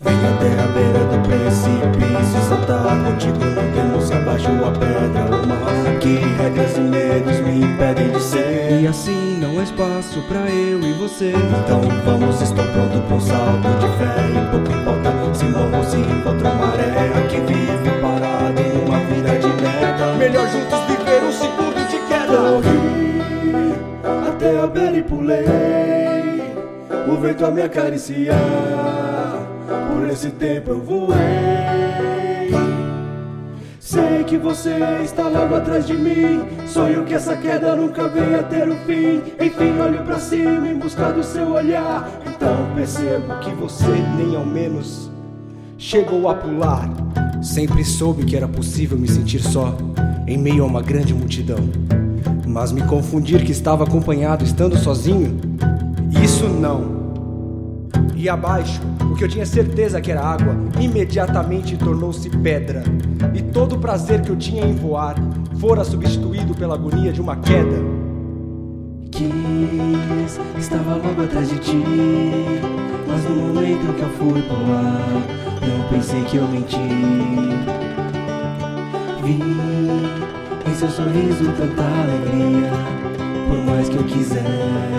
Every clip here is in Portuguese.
Vem até a beira do precipício saltar contigo não temos abaixo a pedra o mar Que regras e medos me impedem de ser. E assim não há espaço pra eu e você. Então vamos, estou pronto pra um salto de fé. E pouco importa se morro se encontro maré Aqui vive parado numa vida de merda. Melhor juntos viver um segundo de queda. Corri até a beira e pulei. O vento a me acariciar Por esse tempo eu voei Sei que você está logo atrás de mim Sonho que essa queda nunca venha ter um fim Enfim olho pra cima em busca do seu olhar Então percebo que você nem ao menos chegou a pular Sempre soube que era possível me sentir só, em meio a uma grande multidão. Mas me confundir que estava acompanhado estando sozinho, isso não. E abaixo, o que eu tinha certeza que era água, imediatamente tornou-se pedra. E todo o prazer que eu tinha em voar fora substituído pela agonia de uma queda. Quis, estava logo atrás de ti Mas no momento que eu fui pular Não pensei que eu menti Vi em seu sorriso tanta alegria Por mais que eu quisesse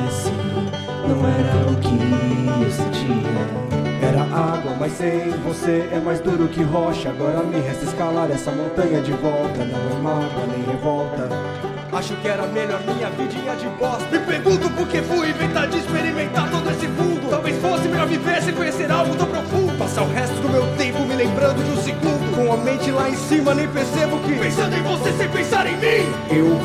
Não era o que eu sentia. Era água, mas sem você é mais duro que rocha. Agora me resta escalar essa montanha de volta. Não é mágoa nem revolta. Acho que era melhor minha vidinha de bosta. Me pergunto por que fui inventar de experimentar todo esse fundo Talvez fosse melhor viver sem conhecer algo tão profundo. Passar o resto do meu tempo me lembrando de um segundo. Com a mente lá em cima nem percebo que. Pensando em você sem pensar em mim. Eu